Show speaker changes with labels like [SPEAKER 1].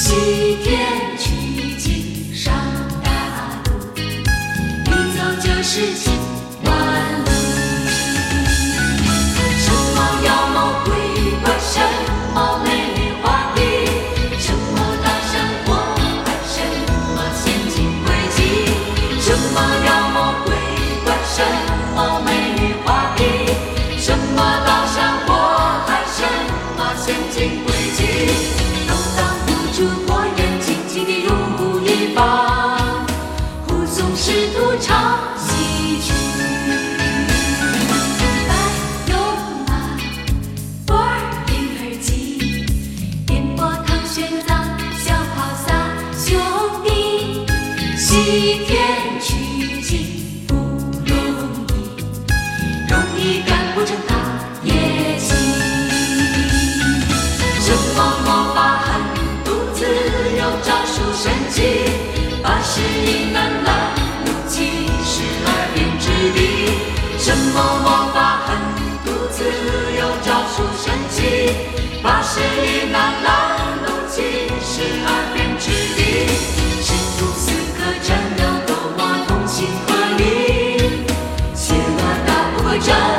[SPEAKER 1] 西天取经上大路一走就是几西天取经不容易，容易干不成大业绩。什么魔法狠毒自有招数神奇，八十一难难不起十二变之地。什么魔法狠毒自有招数神奇，八十一难难。Joe.